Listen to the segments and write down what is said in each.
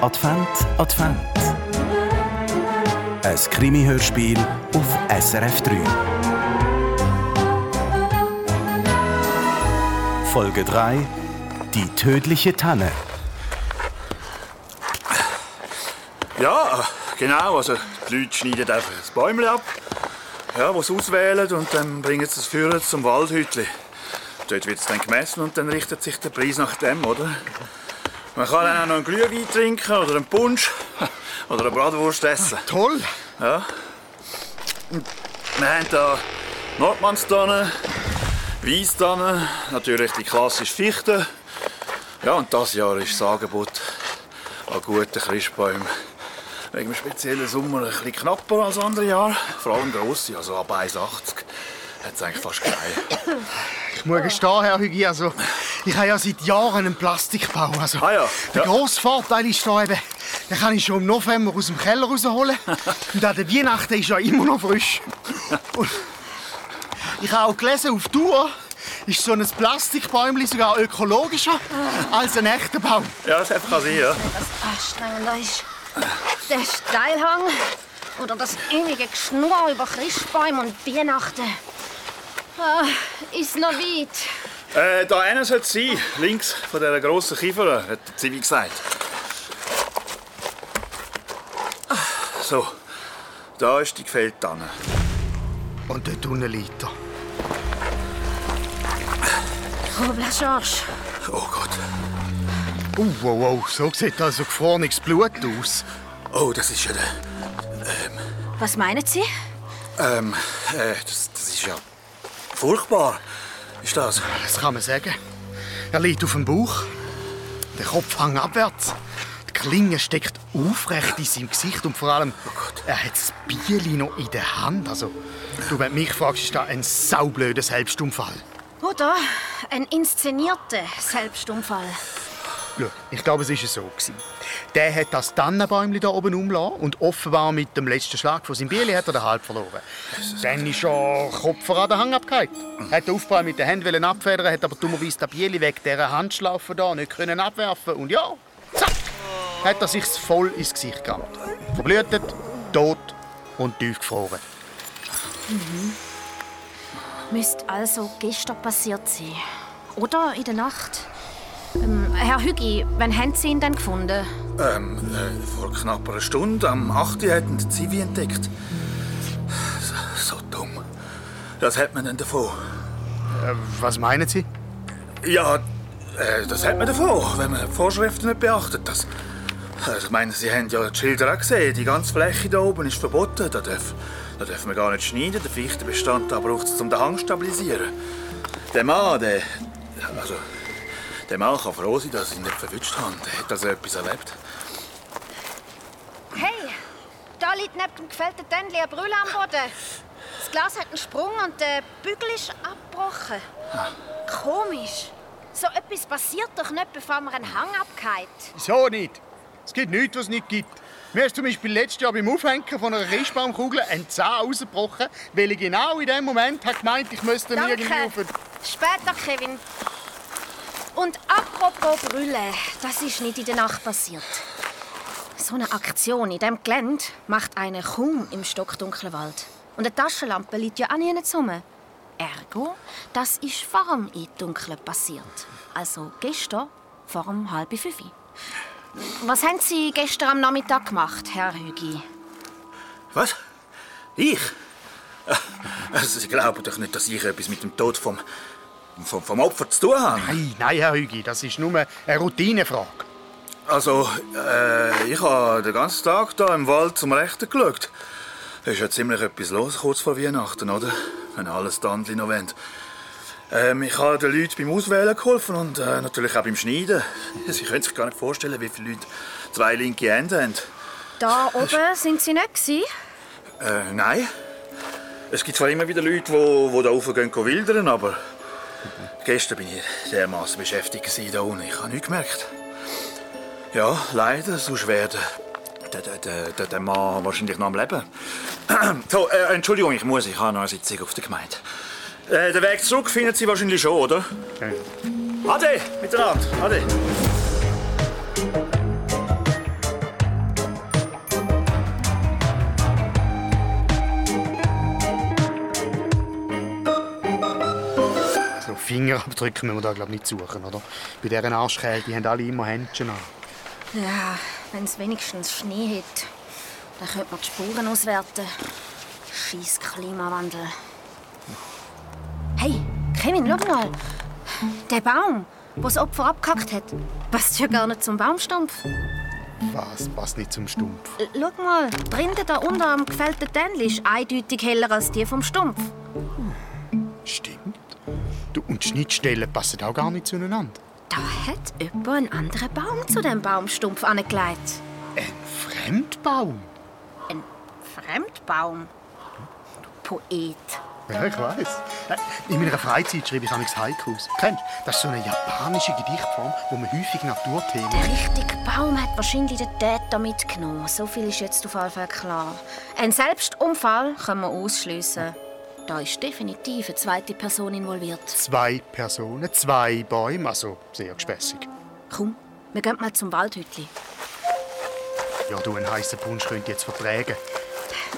Advent, Advent. Ein Krimi-Hörspiel auf SRF 3. Folge 3: Die tödliche Tanne. Ja, genau. Also die Leute schneiden einfach das Bäumchen ab, ja, sie auswählen und dann bringen sie es für zum Waldhütli. Dort wird es dann gemessen und dann richtet sich der Preis nach dem, oder? Man kann dann auch noch einen Glühwein trinken oder einen Punsch oder eine Bratwurst essen. Toll! Ja. Wir haben hier Nordmannstannen, Weisstannen, natürlich die klassische Fichte. Ja, und das Jahr ist das Angebot an guten Christbäumen wegen dem speziellen Sommer ein bisschen knapper als andere Jahre. Vor allem grosse, also ab 1,80 hat es eigentlich fast keine. Ich muss gestehen, Herr Hügi, also, ich habe ja seit Jahren einen Plastikbau. Also, Ah ja, Der ja. grosse Vorteil ist da eben, den kann ich schon im November aus dem Keller rausholen. Und an der Weihnachten ist er immer noch frisch. Und ich habe auch gelesen, auf Tour ist so ein Plastikbäumchen sogar ökologischer als ein echter Baum. Ja, das kann sein, ja. anstrengender ist. Der Steilhang oder das ewige Geschnurr über Christbäume und Weihnachten. Ah, ist noch weit. Äh, da einer sollte es sein, links von dieser grossen Kiefer, hat der Zivi gesagt. So, da ist die gefällte Tanne. Und dort unten liegt er. Robler George. Oh Gott. Oh, wow, wow, so sieht also gefrorenes Blut aus. Oh, das ist ja der. Was meinen Sie? Ähm, äh, das, das ist ja furchtbar. Ist das? Das kann man sagen. Er liegt auf dem Bauch. Der Kopf hängt abwärts. Die Klinge steckt aufrecht in seinem Gesicht und vor allem, er hat das Bieli noch in der Hand. Also, du, wenn du mich fragst, ist das ein saublöder Selbstunfall. Oder ein inszenierter Selbstunfall. Schau, ich glaube, es war so. gewesen. Der hat das Tannenbäumchen hier oben umgelassen und offenbar mit dem letzten Schlag von seinem Bieli hat er den Halb verloren. Dann ist er Kopf an den Hang abgefallen. Hat den Aufprall mit den Händen abfedern, hat aber dummerweise den Bieli wegen dieser Handschlaufe da nicht können abwerfen Und ja, zack, hat er sich voll ins Gesicht gerammt. Verblutet, tot und tiefgefroren. Müsste also gestern passiert sein. Oder in der Nacht. Ähm, Herr Hügi, wann haben Sie ihn denn gefunden? Ähm, äh, vor knapp einer Stunde, am 8. hat ihn der Zivi entdeckt. So, so dumm. Das hat man denn davon. Äh, was meinen Sie? Ja, äh, das hat man davon, wenn man die Vorschriften nicht beachtet. Das, also ich meine, Sie haben ja die Schilder auch gesehen. Die ganze Fläche da oben ist verboten. Da darf, da darf man gar nicht schneiden. Der Fichtenbestand da braucht es, um den Hang zu stabilisieren. Der Mann, der... Also, der Mann kann froh sein, dass ich ihn nicht verwünscht habe. Hat also etwas erlebt. Hey, da liegt neben dem gefällten Tändchen eine Brille am Boden. Das Glas hat einen Sprung und der Bügel ist abgebrochen. Komisch. So etwas passiert doch nicht, bevor man einen Hang abgeht. Wieso nicht? Es gibt nichts, was es nicht gibt. Mir ist zum Beispiel letztes Jahr beim Aufhängen von einer Christbaumkugel ein Zahn rausgebrochen, weil ich genau in dem Moment habe gemeint, ich müsste ihn irgendwie auf Später, Kevin. Und apropos Brille, das ist nicht in der Nacht passiert. So eine Aktion in diesem Gelände macht einen kaum im stockdunklen Wald. Und eine Taschenlampe liegt ja auch nicht rum. Ergo, das ist vor dem Eindunkeln passiert. Also gestern vor dem halb fünf. Was haben Sie gestern am Nachmittag gemacht, Herr Hügi? Was? Ich? Also, Sie glauben doch nicht, dass ich etwas mit dem Tod vom, vom, vom Opfer zu tun habe? Nein, nein, Herr Hügi, das ist nur eine Routinefrage. Also, äh, ich habe den ganzen Tag da im Wald zum Rechten geschaut. Es ist ja ziemlich etwas los kurz vor Weihnachten, oder? Wenn alles Tandli noch wollen. Ähm, ich habe den Leuten beim Auswählen geholfen und äh, natürlich auch beim Schneiden. Sie können sich gar nicht vorstellen, wie viele Leute zwei linke Hände haben. Da oben sind Sie nicht gewesen? Äh, nein. Es gibt zwar immer wieder Leute, die, die da rauf gehen go wildern, aber gestern bin ich dermaßen beschäftigt da unten. Ich habe nichts gemerkt. Ja, leider, sonst wäre der, der, der, der, Mann wahrscheinlich noch am Leben. so, äh, Entschuldigung, ich muss, ich habe noch eine Sitzung auf der Gemeinde. Äh, den Weg zurück finden Sie wahrscheinlich schon, oder? Ade, miteinander, ade. Fingerabdrücke müssen wir da glaub nicht suchen, oder? Bei dieser Arschkälte haben alle immer Händchen an. Ja, wenn es wenigstens Schnee hat, dann könnte man die Spuren auswerten. Scheiß Klimawandel. Hey, Kevin, schau mal. Der Baum, wo das Opfer abgehackt hat, passt ja gar nicht zum Baumstumpf. Was passt nicht zum Stumpf? Schau mal, die Rinde da unten am gefällten Tännchen ist eindeutig heller als die vom Stumpf. Stimmt. Du, und die Schnittstellen passen auch gar nicht zueinander. Da hat jemand einen anderen Baum zu dem Baumstumpf angelegt. Ein Fremdbaum? Ein Fremdbaum. Poet. Ja, ich weiß. In meiner Freizeit schreibe ich amigs Haikus. Kennst du? Das ist so eine japanische Gedichtform, wo man häufig Naturthemen... Der richtige Baum hat wahrscheinlich den Täter mitgenommen. So viel ist jetzt auf jeden Fall klar. Ein Selbstunfall kann man ausschliessen. Da ist definitiv eine zweite Person involviert. Zwei Personen, zwei Bäume, also sehr gespässig. Komm, wir gehen mal zum Waldhütli. Ja, du, einen heißen Punsch könnt jetzt vertragen.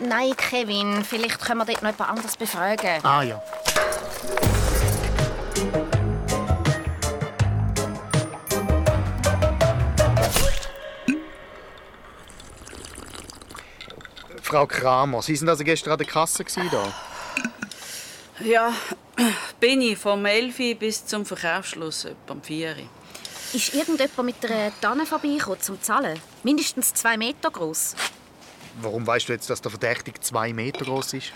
Nein, Kevin, vielleicht können wir dort noch jemand anderes befragen. Ah ja. Frau Kramer, Sie sind also gestern an der Kasse da? Ja, bin ich vom 11 Uhr bis zum Verkaufsschluss, etwa um 4 Uhr. Ist irgendjemand mit einer Tanne vorbeigekommen zum Zahlen? Mindestens zwei Meter groß. Warum weißt du jetzt, dass der Verdächtige zwei Meter groß ist?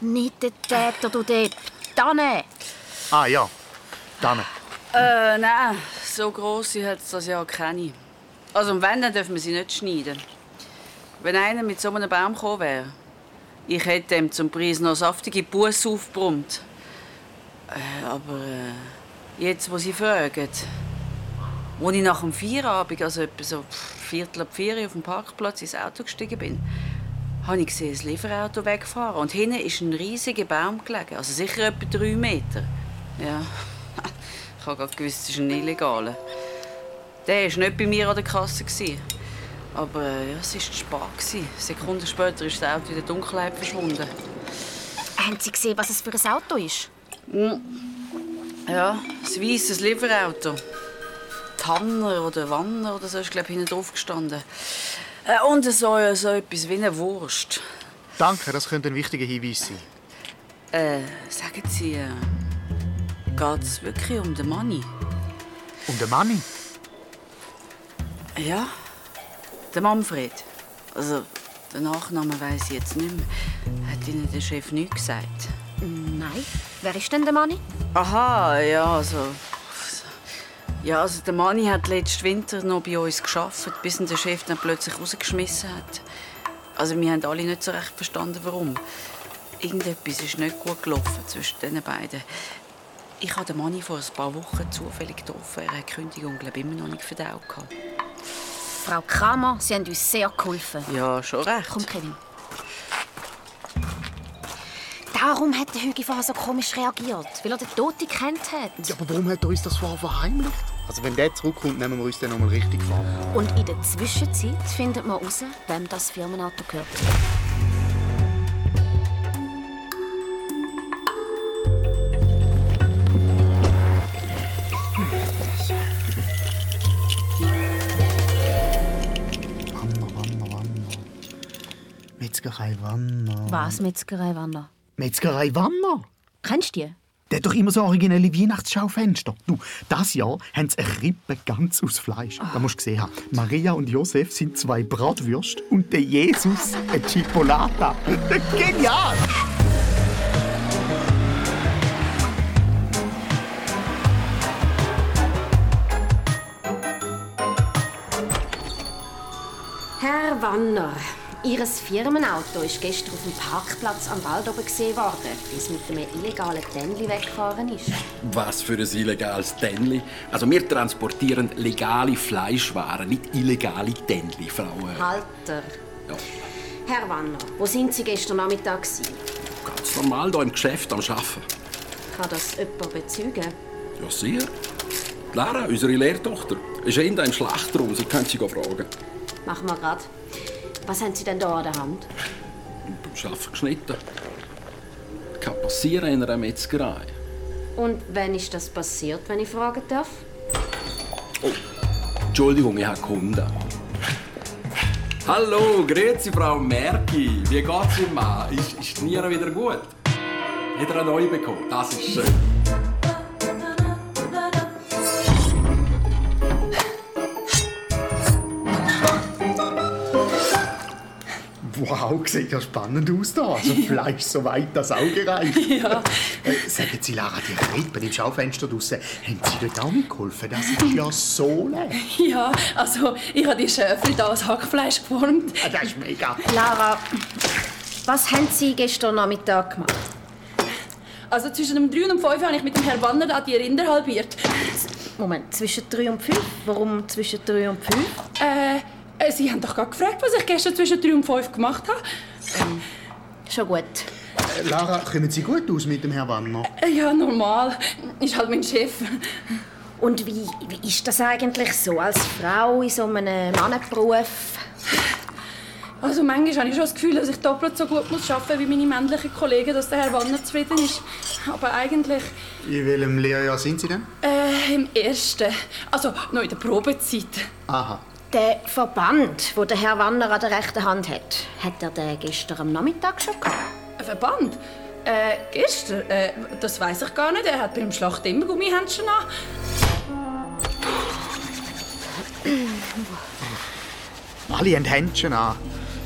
Nicht der Täter, du Depp. Tanne! Ah ja, dann. Äh, nein, so grosse hat es das ja keine. Also, wenn, dann dürfen wir sie nicht schneiden. Wenn einer mit so einem Baum gekommen wäre, ich hätte ihm zum Preis noch saftige Busse aufgebrummt. Äh, aber äh, jetzt, wo Sie fragen, als ich nach dem Feierabend, also etwa so Viertel ab vier auf dem Parkplatz ins Auto gestiegen bin, habe ich gesehen, das Lieferauto wegfahren. Und hinten ist ein riesiger Baum gelegen, also sicher etwa drei Meter. Ja, ich habe gerade gewusst, das ist ein illegaler. Der war nicht bei mir an der Kasse. gewesen. Aber ja, es war zu spät. Sekunden später ist das Auto in der Dunkelheit verschwunden. Haben Sie gesehen, was es für ein Auto ist? Ja, ein weisses Lieferauto. Tanner oder Wanner oder so ist, glaube ich, hinten drauf gestanden. Äh, und so, so etwas wie eine Wurst. Danke, das könnte ein wichtiger Hinweis sein. Äh, sagen Sie, äh, geht es wirklich um den Manni? Und der Manni? Ja, der Manfred. Also, den Nachnamen weiß ich jetzt nicht mehr. Hat Ihnen der Chef nichts gesagt? Nein. Wer ist denn der Manni? Aha, ja, also. Ja, also der Manni hat letzten Winter noch bei uns geschafft, bis ihn der Chef dann plötzlich rausgeschmissen hat. Also wir haben alle nicht so recht verstanden, warum. Irgendetwas ist nicht gut gelaufen zwischen den beiden. Ich habe den Manni vor ein paar Wochen zufällig getroffen. Er hat die Kündigung glaube ich, immer noch nicht verdaut. gehabt. Frau Kramer, Sie haben uns sehr geholfen. Ja, schon recht. Komm, Kevin. Darum hat der Hügi vorher so komisch reagiert, weil er den Toten kennt hat. Ja, aber warum hat er uns das vorher verheimlicht? Also wenn der zurückkommt, nehmen wir uns dann noch mal richtig vor. Und in der Zwischenzeit findet man heraus, wem das Firmenauto gehört. Metzgerei Wanner. Was, Metzgerei Wanner? Metzgerei Wanner? Kennst du die? Der hat doch immer so originelle Weihnachtsschaufenster. Du, das Jahr haben sie eine Rippe ganz aus Fleisch. Da musst du gesehen haben. Maria und Josef sind zwei Bratwürste und der Jesus eine Chipolata. Genial! Herr Wanner, Ihr Firmenauto ist gestern auf dem Parkplatz am Wald oben gesehen worden, bis mit einem illegalen Tändli weggefahren ist. Was für ein illegales Tänli. Also wir transportieren legale Fleischwaren, nicht illegale Tänli, Frau. äh, Halter. Ja, Herr Wanner, wo sind Sie gestern Nachmittag? gewesen? ganz normal hier im Geschäft am Arbeiten. Kann das jemand bezeugen? Ja, sehr. Lara, unsere Lehrtochter, ist in einem Schlachtraum. Sie können sie fragen. Machen wir grad. Was haben Sie denn da an der Hand? Arbeiten geschnitten. Kann passieren in einer Metzgerei. Und wann ist das passiert, wenn ich fragen darf? Entschuldigung, ich habe Kunden. Hallo, grüezi Frau Merki. Wie geht's Ihnen, Mann? Ist, ist die Niere wieder gut? Hat er eine neue bekommen? Das ist schön. Wow, sieht ja spannend aus da. Also Fleisch so weit das Auge reicht. Ja. Äh, sagen Sie, Lara, die Rippen im Schaufenster draussen, haben Sie dort auch mitgeholfen? Das ist ja so leer. Ja, also ich habe die Schäfchen hier als Hackfleisch geformt. Ah, Das ist mega. Lara, was haben Sie gestern Nachmittag gemacht? Also zwischen dem 3 und 5 habe ich mit dem Herrn Wanner da die Rinder halbiert. Moment, zwischen 3 und 5? Warum zwischen 3 und 5? Äh, äh, Sie haben doch gerade gefragt, was ich gestern zwischen 3 und 5 gemacht habe. Schon gut. Äh, Lara, kommen Sie gut aus mit dem Herrn Wanner? Äh, ja, normal. Ist halt mein Chef. Und wie, wie ist das eigentlich so als Frau in so einem Mannenberuf? Also manchmal habe ich schon das Gefühl, dass ich doppelt so gut muss arbeiten muss wie meine männlichen Kollegen, dass der Herr Wanner zufrieden ist. Aber eigentlich In welchem Lehrjahr sind Sie denn? äh, im ersten. Also noch in der Probezeit. Aha. Der Verband, wo der Herr Wanner an der rechten Hand hat, hat er den gestern am Nachmittag schon gehabt? Ein Verband? Äh, gestern? Äh, das weiß ich gar nicht. Er hat beim Schlacht immer Gummihändchen an. Alle haben Händchen an.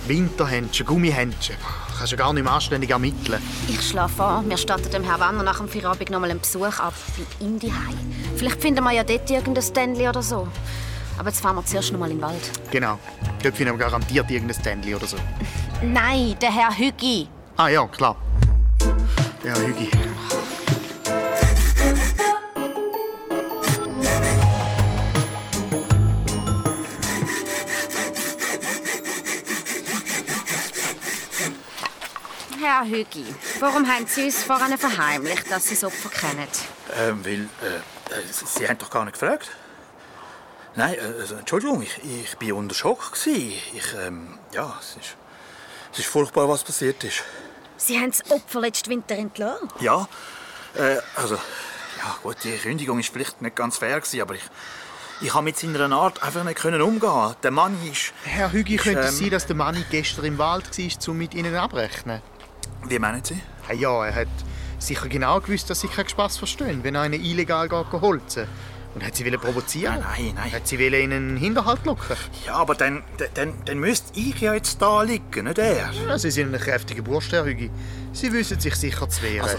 Winterhändchen, Gummihändchen. Kannst du gar nicht mehr anständig ermitteln. Ich schlage vor, wir statten dem Herrn Wanner nach dem Feierabend noch mal einen Besuch ab bei ihm. Vielleicht finden wir ja dort irgendein Ständchen oder so. Aber jetzt fahren wir zuerst noch mal in den Wald. Genau. Dort finden wir garantiert irgendein Ständchen oder so. Nein, der Herr Hüggi. Ah ja, klar. Hügi. Herr Hüggi, warum haben Sie uns vorhin verheimlicht, dass Sie das Opfer kennen? Ähm, weil, äh, äh, Sie, Sie haben doch gar nicht gefragt. Nein, äh, also, Entschuldigung, ich, ich bin unter Schock. Gewesen. Ich, ähm, ja, es ist, es ist furchtbar, was passiert ist. Sie haben das Opfer letzten Winter entlassen. Ja, äh, also, ja gut, die Kündigung ist vielleicht nicht ganz fair gewesen, aber ich, ich habe mit seiner Art einfach nicht können umgehen. Der Mann ist, Herr Hügi, Ist, könnte es ähm, sein, dass der Mann gestern im Wald war, um mit Ihnen abrechnen? wie meinen Sie? Ah Ja, er hat sicher genau gewusst, dass Sie keinen Spass verstehen, wenn einer illegal geht holzen. Und hat sie wollen provozieren? Nein, nein. Hat sie wollen in einen Hinterhalt locken? Ja, aber dann, dann, dann müsste ich ja jetzt da liegen, nicht er. Ja, Sie sind ein kräftiger Bursch, Herr Hügi. Sie wissen sich sicher zu wehren. Also,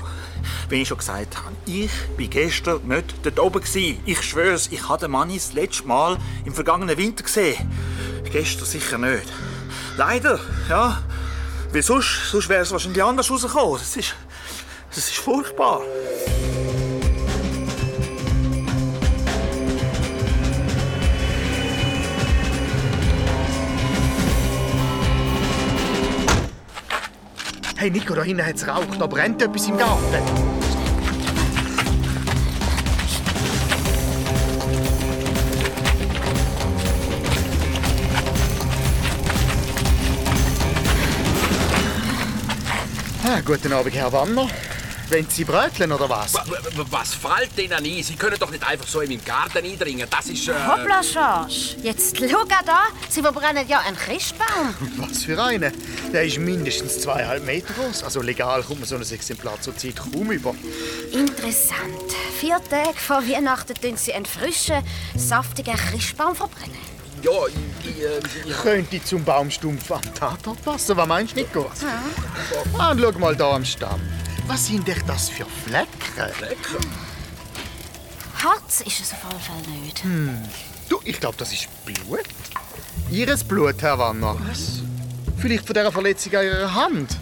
wie ich schon gesagt habe, ich war gestern nicht dort oben. Gewesen. Ich schwöre ich habe den Mann das letzte Mal im vergangenen Winter gesehen. Gestern sicher nicht. Leider, ja. Weil sonst, sonst wäre es wahrscheinlich anders rausgekommen. Das ist, das ist furchtbar. Hey Nico, da hinten hat es raucht, da brennt etwas im Garten. Ah, guten Abend, Herr Wanner. Wollen Sie bröteln oder was? Was fällt Ihnen ein? Sie können doch nicht einfach so in meinen Garten eindringen. Das ist... Äh... Hoppla, Schorsch. Jetzt schau da. Sie verbrennen ja einen Christbaum. Was für einen? Der ist mindestens zweieinhalb Meter groß. Also legal kommt man so ein Exemplar zur Zeit kaum über. Interessant. Vier Tage vor Weihnachten tun Sie einen frischen, saftigen Christbaum verbrennen. Ja, ich... ich, äh, ich Könnte zum Baumstumpf am Tatort passen. Was meinst du, Nico? Ah, und schau mal da am Stamm. Was sind denn das für Flecken? lecker. Harz ist es auf jeden Fall nicht. Du, ich glaube, das ist Blut. Ihres Blut, Herr Wanner. Was? Vielleicht von dieser Verletzung an Ihrer Hand.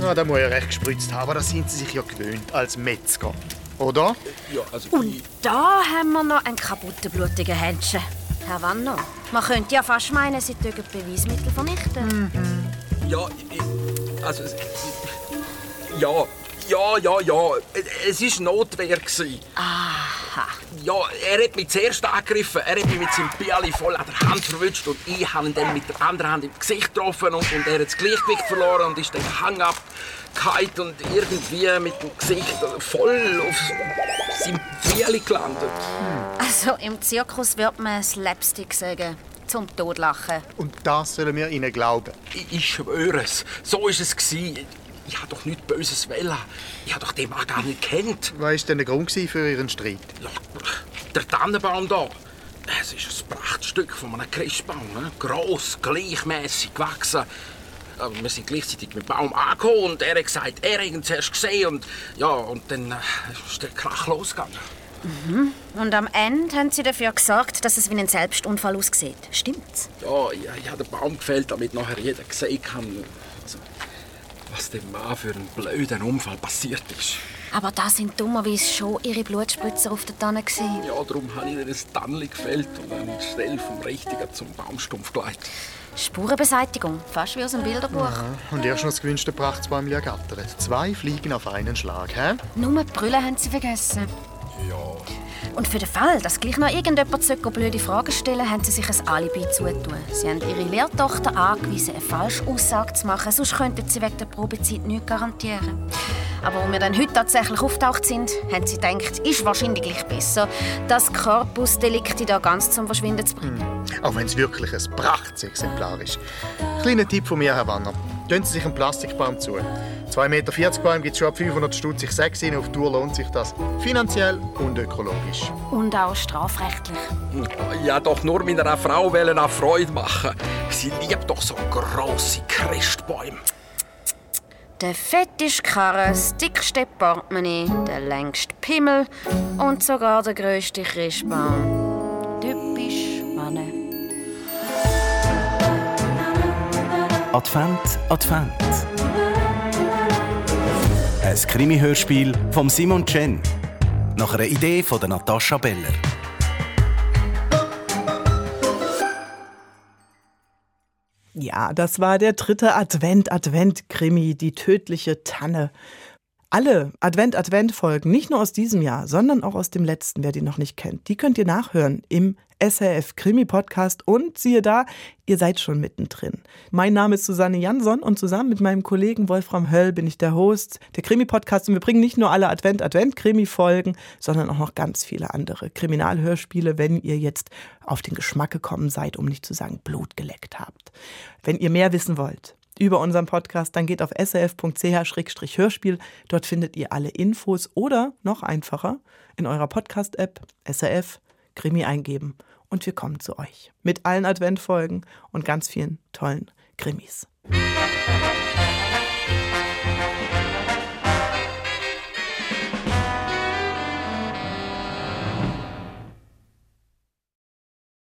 Ja, da muss ja recht gespritzt haben, aber das sind Sie sich ja gewöhnt als Metzger. Oder? Ja, also... Und da haben wir noch einen kaputten, blutigen Händchen. Herr Wanner, man könnte ja fast meinen, Sie töten Beweismittel vernichten. Ja, ich, also... es- Ja, ja, ja, ja. Es war Notwehr. Aha. Ja, er hat mich zuerst angegriffen. Er hat mich mit seinem Biali voll an der Hand verwünscht und ich habe ihn dann mit der anderen Hand im Gesicht getroffen und, und er hat das Gleichgewicht verloren und ist dann Hang ab und irgendwie mit dem Gesicht voll auf seinem Biali gelandet. Also im Zirkus wird man Slapstick sagen. Zum Todlachen. Und das sollen wir ihnen glauben. Ich, ich schwöre es. So ist es gewesen. Ich habe doch nichts Böses wollen. Ich habe doch den Mann gar nicht kennt. Was war denn der Grund für Ihren Streit? Ja, der Tannenbaum da. Es ist ein Prachtstück von einem Christbaum. Ne? Gross, gleichmäßig gewachsen. Aber wir sind gleichzeitig mit dem Baum angekommen und er hat gesagt, er hat ihn zuerst gesehen. Und, ja, und dann äh, ist der Krach losgegangen. Mhm. Und am Ende haben Sie dafür gesorgt, dass es wie ein Selbstunfall aussieht. Stimmt's? Ja, ich, ich habe den Baum gefällt, damit nachher jeder sehen kann, was dem Mann für einen blöden Unfall passiert ist. Aber da sind dummerweise schon Ihre Blutspritzer auf der Tanne. Gewesen. Ja, darum habe ich das Tannli gefällt und dann schnell vom Richtigen zum Baumstumpf geleitet. Spurenbeseitigung, fast wie aus einem Bilderbuch. Ja, und erst noch das gewünschte Prachtbäumchen ergattert. Zwei Fliegen auf einen Schlag, hä? Nur die Brille haben Sie vergessen. Und für den Fall, dass gleich noch irgendjemand blöde Fragen stellen haben sie sich ein Alibi zutun. Sie haben ihre Lehrtochter angewiesen, eine falsche Aussage zu machen, sonst könnten sie wegen der Probezeit nichts garantieren. Aber als wir dann heute tatsächlich auftaucht sind, haben sie gedacht, ist wahrscheinlich besser, das Corpus Delicti da ganz zum Verschwinden zu bringen. Hm. Auch wenn es wirklich ein Prachtexemplar ist. Kleiner Tipp von mir, Herr Wanner. Gönnen Sie sich einen Plastikbaum zu. 2,40 Meter Baum gibt es schon ab 500 Stutz. Ich sage Ihnen, auf Tour lohnt sich das. Finanziell und ökologisch. Und auch strafrechtlich. Ja, doch nur meiner Frau wollen auch Freude machen. Sie liebt doch so grosse Christbäume. Der fetteste Karre, das dickste Portemonnaie, der längste Pimmel und sogar der grösste Christbaum. Typisch Mann. Advent, Advent. Ein Krimi-Hörspiel von Simon Chen. Nach einer Idee von Natascha Beller. Ja, das war der dritte Advent-Advent-Krimi, die tödliche Tanne. Alle Advent-Advent-Folgen, nicht nur aus diesem Jahr, sondern auch aus dem letzten, wer die noch nicht kennt, die könnt ihr nachhören im SRF Krimi Podcast und siehe da, ihr seid schon mittendrin. Mein Name ist Susanne Jansson und zusammen mit meinem Kollegen Wolfram Höll bin ich der Host der Krimi Podcast und wir bringen nicht nur alle Advent Advent Krimi Folgen, sondern auch noch ganz viele andere Kriminalhörspiele, wenn ihr jetzt auf den Geschmack gekommen seid, um nicht zu sagen Blut geleckt habt. Wenn ihr mehr wissen wollt, über unseren Podcast, dann geht auf srf.ch-hörspiel. Dort findet ihr alle Infos oder noch einfacher in eurer Podcast-App SRF Krimi eingeben und wir kommen zu euch mit allen Adventfolgen und ganz vielen tollen Krimis.